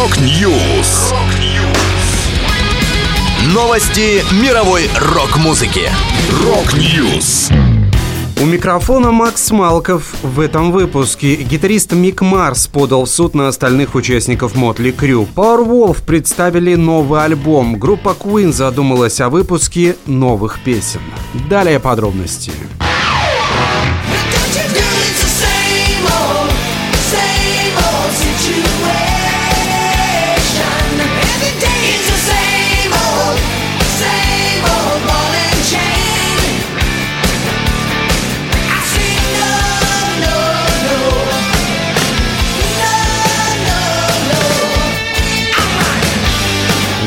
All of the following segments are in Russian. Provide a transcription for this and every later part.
Rock News. Новости мировой рок-музыки. Rock News. У микрофона Макс Малков. В этом выпуске гитарист Мик Марс подал в суд на остальных участников Mötley Crüe. Powerwolf представили новый альбом. Группа Queen задумалась о выпуске новых песен. Далее подробности.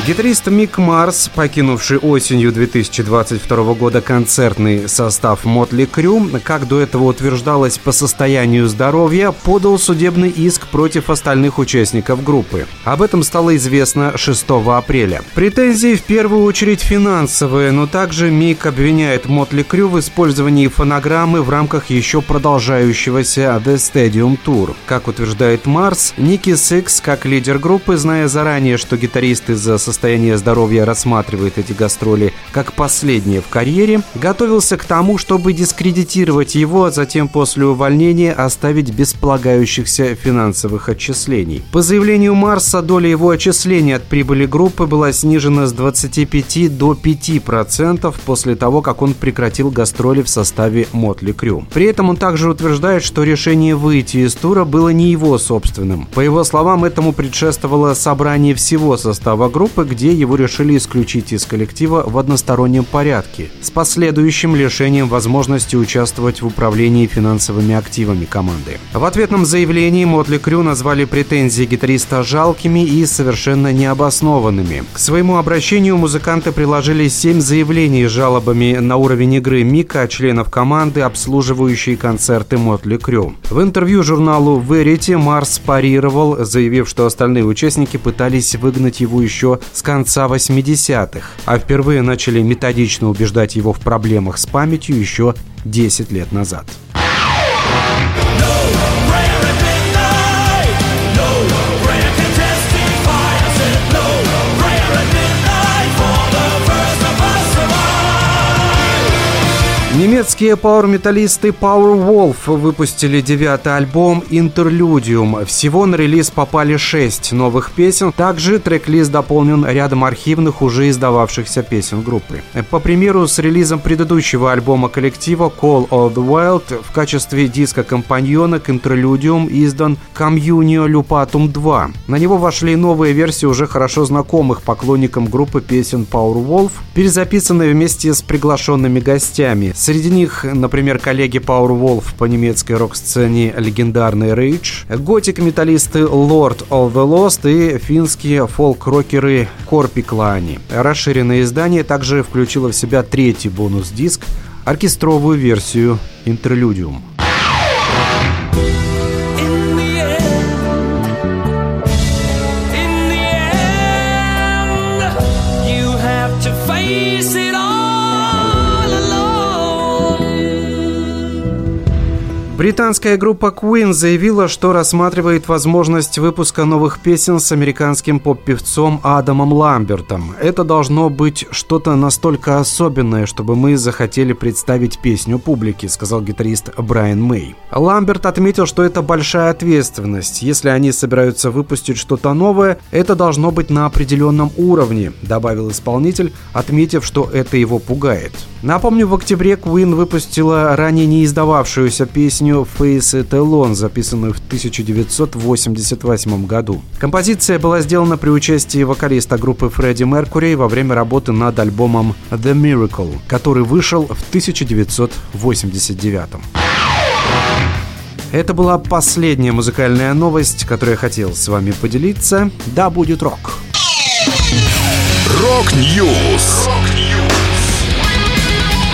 Гитарист Мик Марс, покинувший осенью 2022 года концертный состав Mötley Crüe, как до этого утверждалось по состоянию здоровья, подал судебный иск против остальных участников группы. Об этом стало известно 6 апреля. Претензии в первую очередь финансовые, но также Мик обвиняет Mötley Crüe в использовании фонограммы в рамках еще продолжающегося The Stadium Tour. Как утверждает Марс, Ники Сикс, как лидер группы, зная заранее, что гитарист из-за состояние здоровья рассматривает эти гастроли как последние в карьере, готовился к тому, чтобы дискредитировать его, а затем после увольнения оставить без полагающихся финансовых отчислений. По заявлению Марса, доля его отчислений от прибыли группы была снижена с 25 до 5% после того, как он прекратил гастроли в составе Мотли Крю. При этом он также утверждает, что решение выйти из тура было не его собственным. По его словам, этому предшествовало собрание всего состава группы, где его решили исключить из коллектива в одностороннем порядке, с последующим лишением возможности участвовать в управлении финансовыми активами команды. В ответном заявлении Мотли Крю назвали претензии гитариста жалкими и совершенно необоснованными. К своему обращению музыканты приложили семь заявлений с жалобами на уровень игры Мика, членов команды, обслуживающей концерты Мотли Крю. В интервью журналу Verity Марс парировал, заявив, что остальные участники пытались выгнать его еще с конца 80-х, а впервые начали методично убеждать его в проблемах с памятью еще 10 лет назад. Немецкие пауэр-металлисты Powerwolf выпустили девятый альбом Interludium. Всего на релиз попали шесть новых песен. Также трек-лист дополнен рядом архивных, уже издававшихся песен группы. По примеру, с релизом предыдущего альбома коллектива Call of the Wild в качестве диска-компаньона к Interludium издан Communio Lupatum 2. На него вошли новые версии уже хорошо знакомых поклонникам группы песен Powerwolf, перезаписанные вместе с приглашенными гостями. Среди них, например, коллеги Powerwolf по немецкой рок-сцене легендарный Rage, готик-металлисты Lord of the Lost и финские фолк-рокеры Корпиклани. Расширенное издание также включило в себя третий бонус-диск, оркестровую версию Интерлюдиум. Британская группа Queen заявила, что рассматривает возможность выпуска новых песен с американским поп-певцом Адамом Ламбертом. Это должно быть что-то настолько особенное, чтобы мы захотели представить песню публике, сказал гитарист Брайан Мэй. Ламберт отметил, что это большая ответственность. Если они собираются выпустить что-то новое, это должно быть на определенном уровне, добавил исполнитель, отметив, что это его пугает. Напомню, в октябре Queen выпустила ранее не издававшуюся песню «Face It Alone», записанную в 1988 году. Композиция была сделана при участии вокалиста группы Фредди Меркури во время работы над альбомом «The Miracle», который вышел в 1989 это была последняя музыкальная новость, которую я хотел с вами поделиться. Да будет рок! Rock News!